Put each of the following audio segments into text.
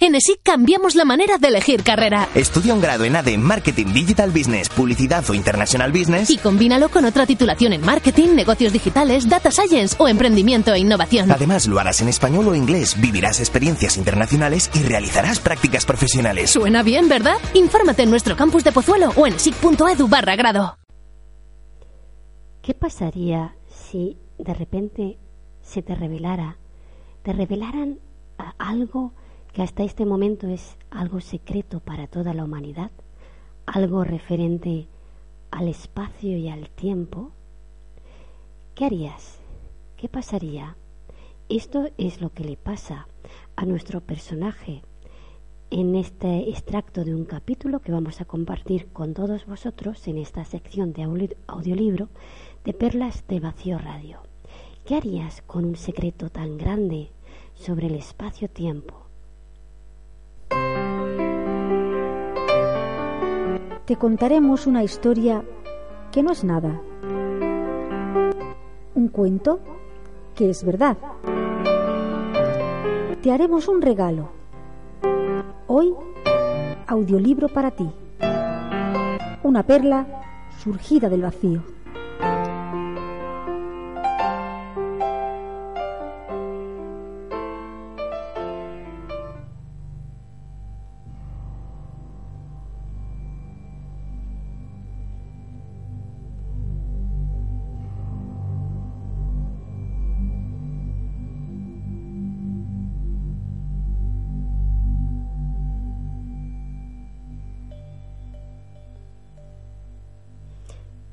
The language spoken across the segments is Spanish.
En ESIC cambiamos la manera de elegir carrera. Estudia un grado en ADE en Marketing Digital Business, Publicidad o International Business y combínalo con otra titulación en Marketing, Negocios Digitales, Data Science o Emprendimiento e Innovación. Además, lo harás en español o inglés, vivirás experiencias internacionales y realizarás prácticas profesionales. Suena bien, ¿verdad? Infórmate en nuestro campus de Pozuelo o en esic.edu barra grado. ¿Qué pasaría si de repente se te revelara, te revelaran algo hasta este momento es algo secreto para toda la humanidad, algo referente al espacio y al tiempo, ¿qué harías? ¿Qué pasaría? Esto es lo que le pasa a nuestro personaje en este extracto de un capítulo que vamos a compartir con todos vosotros en esta sección de audiolibro de Perlas de Vacío Radio. ¿Qué harías con un secreto tan grande sobre el espacio-tiempo? Te contaremos una historia que no es nada. Un cuento que es verdad. Te haremos un regalo. Hoy, audiolibro para ti. Una perla surgida del vacío.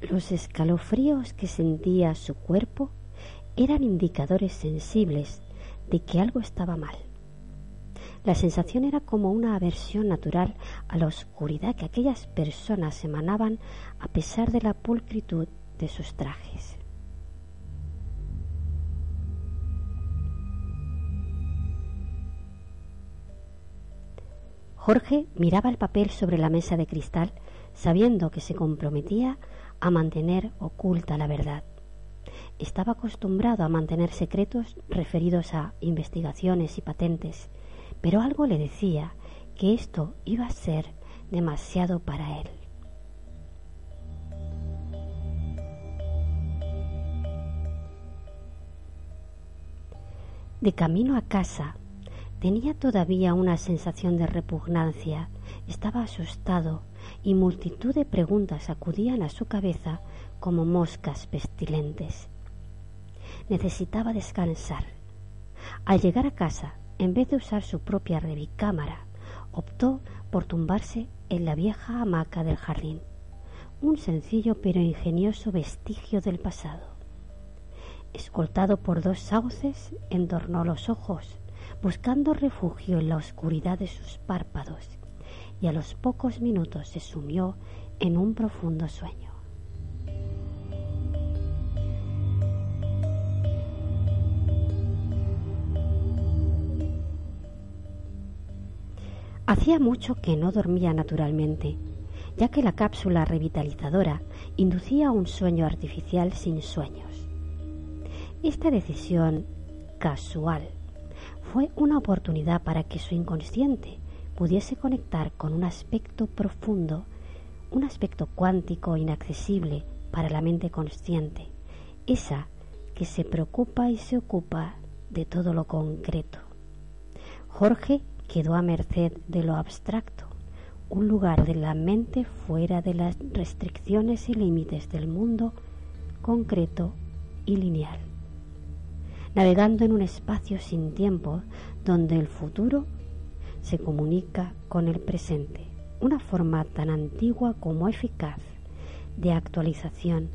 Los escalofríos que sentía su cuerpo eran indicadores sensibles de que algo estaba mal. La sensación era como una aversión natural a la oscuridad que aquellas personas emanaban a pesar de la pulcritud de sus trajes. Jorge miraba el papel sobre la mesa de cristal sabiendo que se comprometía a mantener oculta la verdad. Estaba acostumbrado a mantener secretos referidos a investigaciones y patentes, pero algo le decía que esto iba a ser demasiado para él. De camino a casa, tenía todavía una sensación de repugnancia. Estaba asustado y multitud de preguntas acudían a su cabeza como moscas pestilentes. Necesitaba descansar. Al llegar a casa, en vez de usar su propia recámara, optó por tumbarse en la vieja hamaca del jardín, un sencillo pero ingenioso vestigio del pasado. Escoltado por dos sauces, entornó los ojos, buscando refugio en la oscuridad de sus párpados y a los pocos minutos se sumió en un profundo sueño. Hacía mucho que no dormía naturalmente, ya que la cápsula revitalizadora inducía un sueño artificial sin sueños. Esta decisión casual fue una oportunidad para que su inconsciente pudiese conectar con un aspecto profundo, un aspecto cuántico inaccesible para la mente consciente, esa que se preocupa y se ocupa de todo lo concreto. Jorge quedó a merced de lo abstracto, un lugar de la mente fuera de las restricciones y límites del mundo concreto y lineal, navegando en un espacio sin tiempo donde el futuro se comunica con el presente, una forma tan antigua como eficaz de actualización,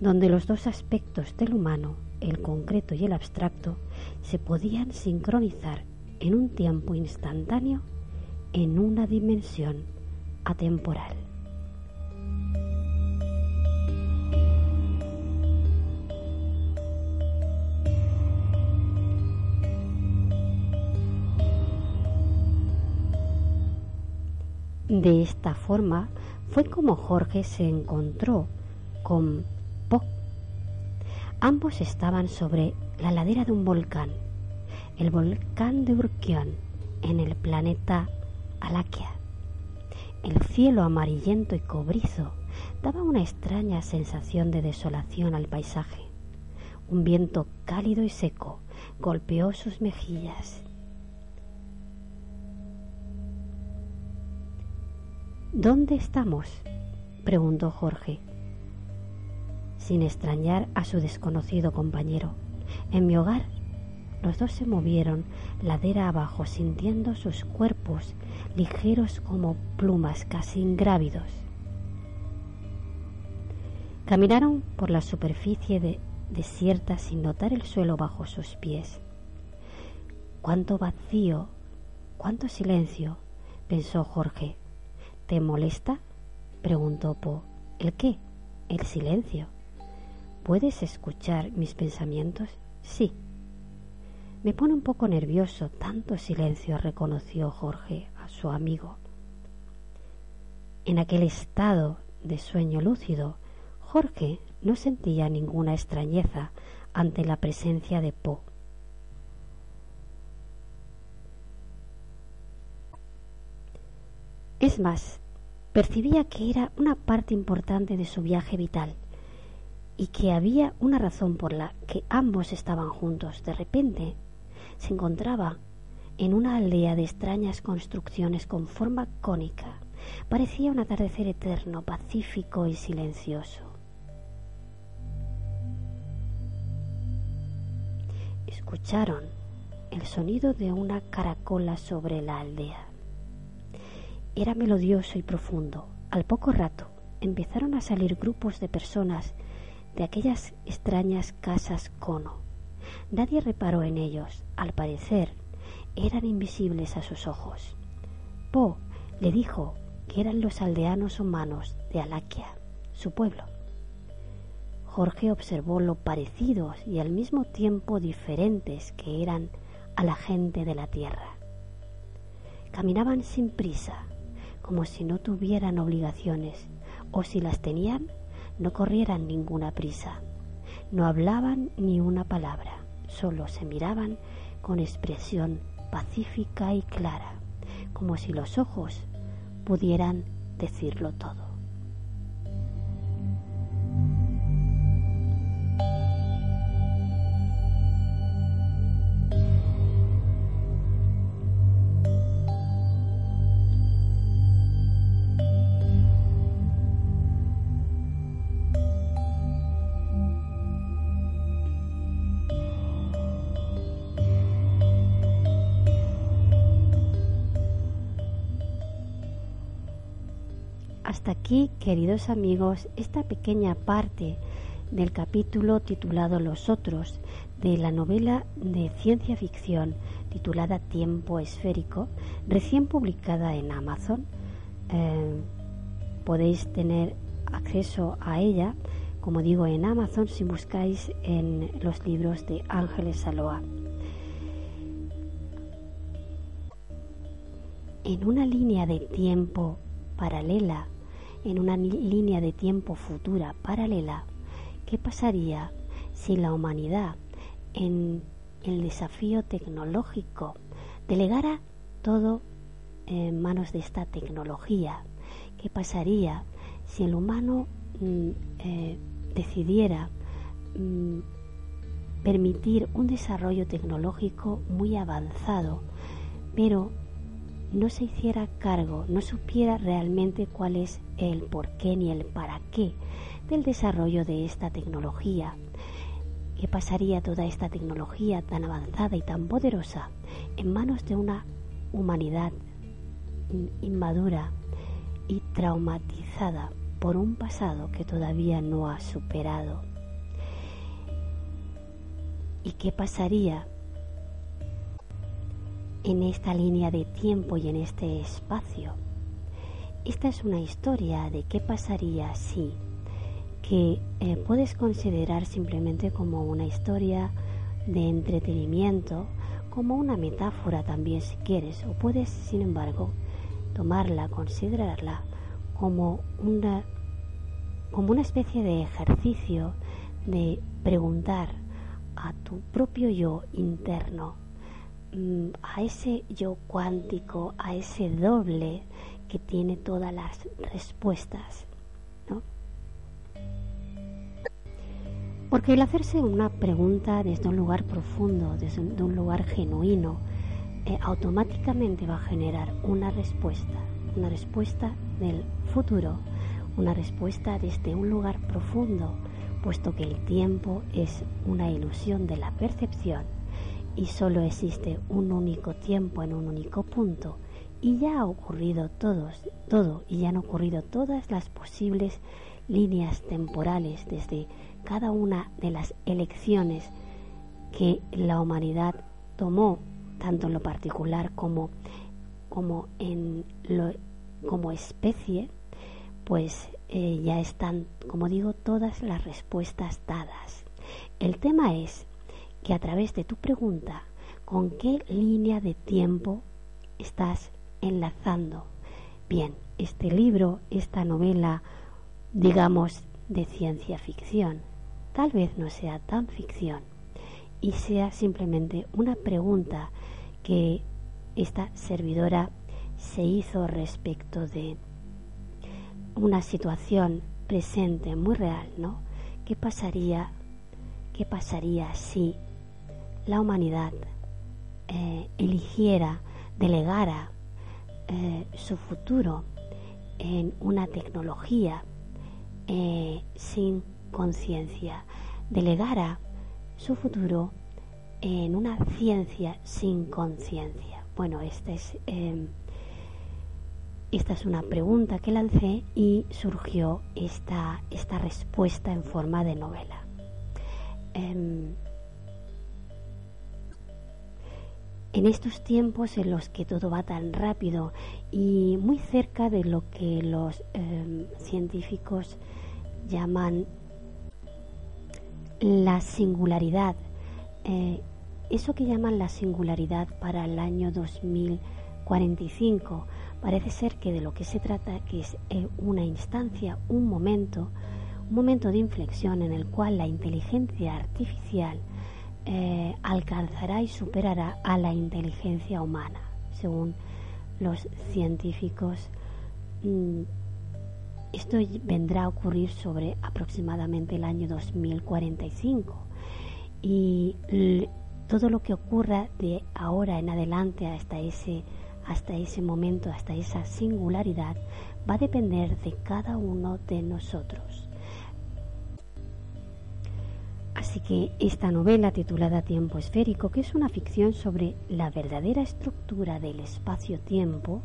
donde los dos aspectos del humano, el concreto y el abstracto, se podían sincronizar en un tiempo instantáneo en una dimensión atemporal. De esta forma fue como Jorge se encontró con Po. Ambos estaban sobre la ladera de un volcán, el volcán de Urquión, en el planeta Alaquia. El cielo amarillento y cobrizo daba una extraña sensación de desolación al paisaje. Un viento cálido y seco golpeó sus mejillas. ¿Dónde estamos? preguntó Jorge, sin extrañar a su desconocido compañero. En mi hogar. Los dos se movieron ladera abajo sintiendo sus cuerpos ligeros como plumas casi ingrávidos. Caminaron por la superficie desierta sin notar el suelo bajo sus pies. Cuánto vacío, cuánto silencio, pensó Jorge. ¿Te molesta? preguntó Po. ¿El qué? El silencio. ¿Puedes escuchar mis pensamientos? Sí. Me pone un poco nervioso tanto silencio, reconoció Jorge a su amigo. En aquel estado de sueño lúcido, Jorge no sentía ninguna extrañeza ante la presencia de Po. Es más, percibía que era una parte importante de su viaje vital y que había una razón por la que ambos estaban juntos. De repente, se encontraba en una aldea de extrañas construcciones con forma cónica. Parecía un atardecer eterno, pacífico y silencioso. Escucharon el sonido de una caracola sobre la aldea. Era melodioso y profundo. Al poco rato empezaron a salir grupos de personas de aquellas extrañas casas cono. Nadie reparó en ellos. Al parecer, eran invisibles a sus ojos. Po le dijo que eran los aldeanos humanos de Alaquia, su pueblo. Jorge observó lo parecidos y al mismo tiempo diferentes que eran a la gente de la tierra. Caminaban sin prisa, como si no tuvieran obligaciones, o si las tenían, no corrieran ninguna prisa. No hablaban ni una palabra, solo se miraban con expresión pacífica y clara, como si los ojos pudieran decirlo todo. Aquí, queridos amigos, esta pequeña parte del capítulo titulado Los otros de la novela de ciencia ficción titulada Tiempo Esférico, recién publicada en Amazon. Eh, podéis tener acceso a ella, como digo, en Amazon si buscáis en los libros de Ángeles Saloa. En una línea de tiempo paralela en una línea de tiempo futura paralela, ¿qué pasaría si la humanidad en el desafío tecnológico delegara todo en manos de esta tecnología? ¿Qué pasaría si el humano mm, eh, decidiera mm, permitir un desarrollo tecnológico muy avanzado, pero no se hiciera cargo, no supiera realmente cuál es el por qué ni el para qué del desarrollo de esta tecnología. ¿Qué pasaría toda esta tecnología tan avanzada y tan poderosa en manos de una humanidad inmadura y traumatizada por un pasado que todavía no ha superado? ¿Y qué pasaría en esta línea de tiempo y en este espacio. Esta es una historia de qué pasaría si, que eh, puedes considerar simplemente como una historia de entretenimiento, como una metáfora también si quieres, o puedes, sin embargo, tomarla, considerarla como una, como una especie de ejercicio de preguntar a tu propio yo interno a ese yo cuántico, a ese doble que tiene todas las respuestas. ¿no? Porque el hacerse una pregunta desde un lugar profundo, desde un, lugar genuino, eh, automáticamente va a generar una respuesta, una respuesta del futuro, una respuesta desde un lugar profundo, puesto que el tiempo es una ilusión de la percepción y solo existe un único tiempo en un único punto y ya ha ocurrido todos, todo y ya han ocurrido todas las posibles líneas temporales desde cada una de las elecciones que la humanidad tomó tanto en lo particular como como en lo, como especie pues eh, ya están, como digo, todas las respuestas dadas. El tema es que a través de tu pregunta, ¿con qué línea de tiempo estás enlazando? Bien, este libro, esta novela, digamos, de ciencia ficción, tal vez no sea tan ficción y sea simplemente una pregunta que esta servidora se hizo respecto de una situación presente muy real, ¿no? ¿Qué pasaría, qué pasaría si la humanidad eh, eligiera, delegara eh, su futuro en una tecnología eh, sin conciencia, delegara su futuro en una ciencia sin conciencia? Bueno, este es esta es una pregunta que lancé y surgió esta, esta respuesta en forma de novela. En estos tiempos en los que todo va tan rápido y muy cerca de lo que los em, científicos llaman la singularidad, eh, eso que llaman la singularidad para el año 2045, Parece ser que de lo que se trata que es eh, una instancia, un momento, un momento de inflexión en el cual la inteligencia artificial eh, alcanzará y superará a la inteligencia humana, según los científicos. Mm, esto vendrá a ocurrir sobre aproximadamente el año 2045 y todo lo que ocurra de ahora en adelante hasta ese hasta ese momento, hasta esa singularidad, va a depender de cada uno de nosotros. Así que esta novela titulada Tiempo Esférico, que es una ficción sobre la verdadera estructura del espacio-tiempo,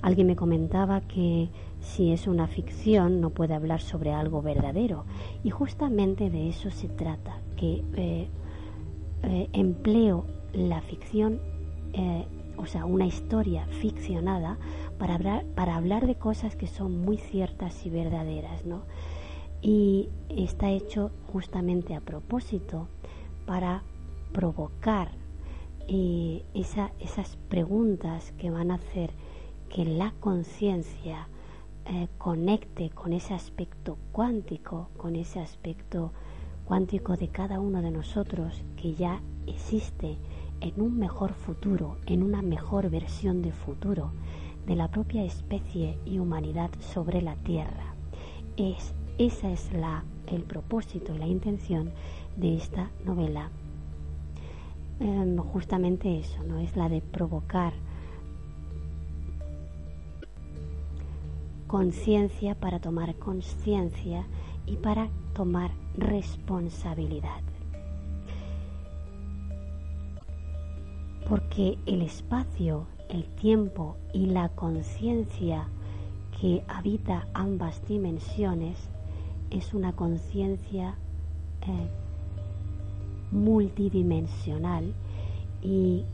alguien me comentaba que si es una ficción no puede hablar sobre algo verdadero. Y justamente de eso se trata, que eh, eh, empleo la ficción eh, o sea, una historia ficcionada para hablar, para hablar de cosas que son muy ciertas y verdaderas, ¿no? Y está hecho justamente a propósito para provocar eh, esas preguntas que van a hacer que la conciencia eh, conecte con ese aspecto cuántico, con ese aspecto cuántico de cada uno de nosotros que ya existe en un mejor futuro, en una mejor versión de futuro de la propia especie y humanidad sobre la Tierra. Es, esa es la, el propósito y la intención de esta novela. Em, justamente eso, ¿no? Es la de provocar conciencia para tomar conciencia y para tomar responsabilidad. porque el espacio, el tiempo y la conciencia que habita ambas dimensiones es una conciencia eh, multidimensional y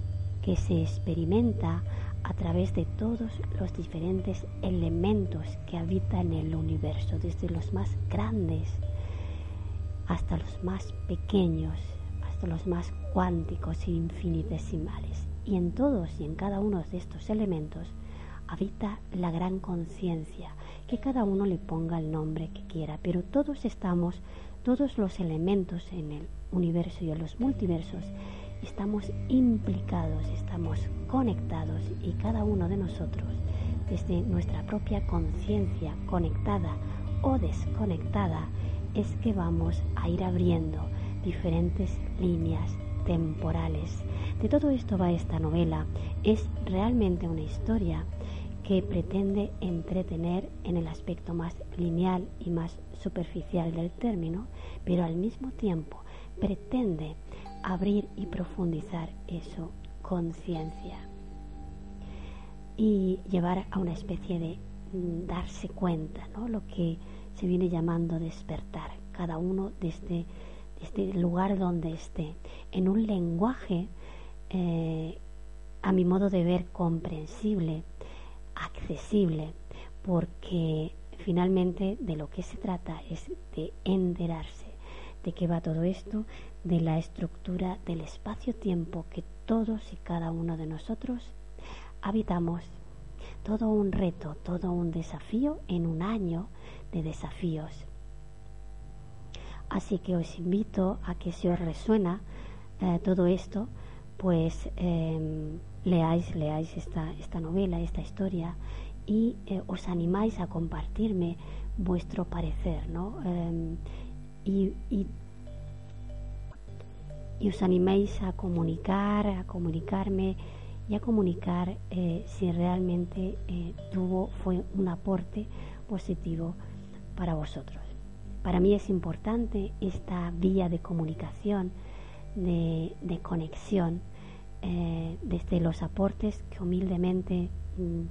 que se experimenta a través de todos los diferentes elementos que habitan el universo, desde los más grandes hasta los más pequeños, hasta los más cuánticos e infinitesimales. Y en todos y en cada uno de estos elementos habita la gran conciencia, que cada uno le ponga el nombre que quiera, pero todos estamos, todos los elementos en el universo y en los multiversos estamos implicados, estamos conectados y cada uno de nosotros, desde nuestra propia conciencia conectada o desconectada, es que vamos a ir abriendo diferentes líneas temporales. De todo esto va esta novela. Es realmente una historia que pretende entretener en el aspecto más lineal y más superficial del término, pero al mismo tiempo pretende abrir y profundizar eso conciencia y llevar a una especie de mm, darse cuenta, ¿no? lo que se viene llamando despertar, cada uno desde, desde el lugar donde esté, en un lenguaje, eh, a mi modo de ver, comprensible, accesible, porque finalmente de lo que se trata es de enterarse de qué va todo esto, de la estructura del espacio-tiempo que todos y cada uno de nosotros habitamos. Todo un reto, todo un desafío en un año de desafíos. Así que os invito a que si os resuena eh, todo esto, pues em, leáis, leáis esta, esta novela, esta historia y eh, os animáis a compartirme vuestro parecer, ¿no? Em, y, y, os animéis a comunicar, a comunicarme y a comunicar eh, si realmente eh, tuvo, fue un aporte positivo para vosotros. Para mí es importante esta vía de comunicación, de, de conexión, eh, desde los aportes que humildemente mm,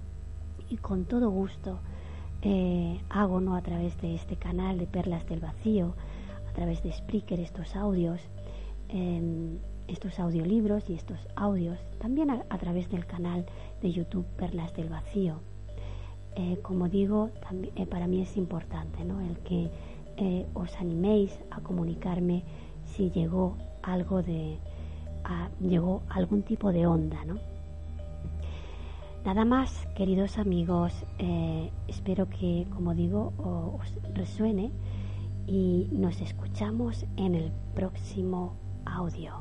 y con todo gusto eh, hago ¿no? a través de este canal de Perlas del Vacío, a través de Spreaker, estos audios, em, estos audiolibros y estos audios, también a, través del canal de YouTube Perlas del Vacío. Eh, como digo, también, para mí es importante ¿no? el que os animéis a comunicarme si llegó algo de, llegó algún tipo de onda, ¿no? Nada más, queridos amigos, eh, espero que, como digo, os resuene y nos escuchamos en el próximo audio.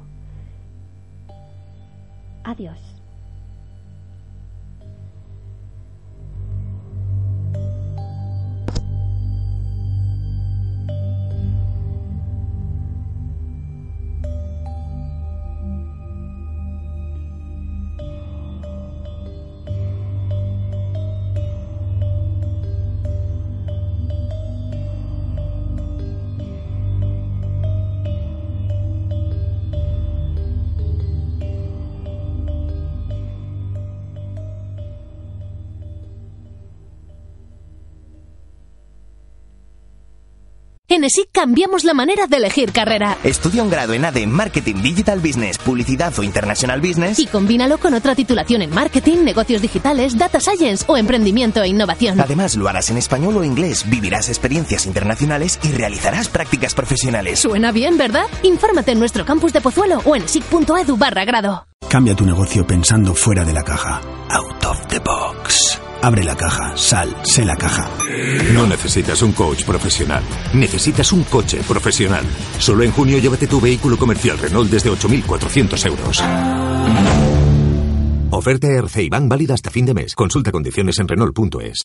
Adiós. En ESIC cambiamos la manera de elegir carrera. Estudia un grado en ADE Marketing Digital Business, Publicidad o International Business y combínalo con otra titulación en Marketing, Negocios Digitales, Data Science o Emprendimiento e Innovación. Además, lo harás en español o inglés, vivirás experiencias internacionales y realizarás prácticas profesionales. Suena bien, ¿verdad? Infórmate en nuestro campus de Pozuelo o en esic.edu barra grado. Cambia tu negocio pensando fuera de la caja. Out of the box. Abre la caja, sal, sé la caja. No necesitas un coach profesional. Necesitas un coche profesional. Solo en junio llévate tu vehículo comercial Renault desde 8.400 euros. Oferta RC y válida hasta fin de mes. Consulta condiciones en Renault.es.